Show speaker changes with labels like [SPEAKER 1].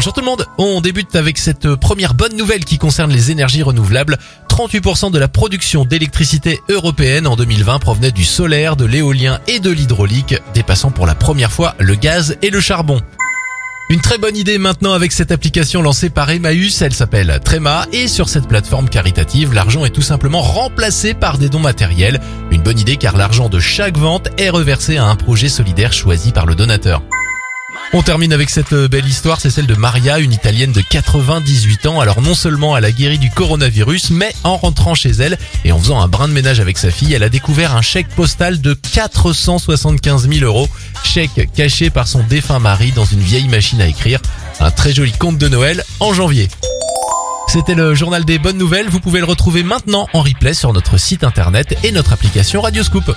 [SPEAKER 1] bonjour tout le monde. On débute avec cette première bonne nouvelle qui concerne les énergies renouvelables. 38% de la production d'électricité européenne en 2020 provenait du solaire, de l'éolien et de l'hydraulique, dépassant pour la première fois le gaz et le charbon. Une très bonne idée maintenant avec cette application lancée par Emmaüs, elle s'appelle Trema et sur cette plateforme caritative, l'argent est tout simplement remplacé par des dons matériels. Une bonne idée car l'argent de chaque vente est reversé à un projet solidaire choisi par le donateur. On termine avec cette euh, belle histoire, c'est celle de Maria, une Italienne de 98 ans. Alors non seulement elle a guéri du coronavirus, mais en rentrant chez elle et en faisant un brin de ménage avec sa fille, elle a découvert un chèque postal de 475 000 euros. Chèque caché par son défunt mari dans une vieille machine à écrire. Un très joli conte de Noël en janvier. C'était le journal des bonnes nouvelles. Vous pouvez le retrouver maintenant en replay sur notre site internet et notre application Radioscoop.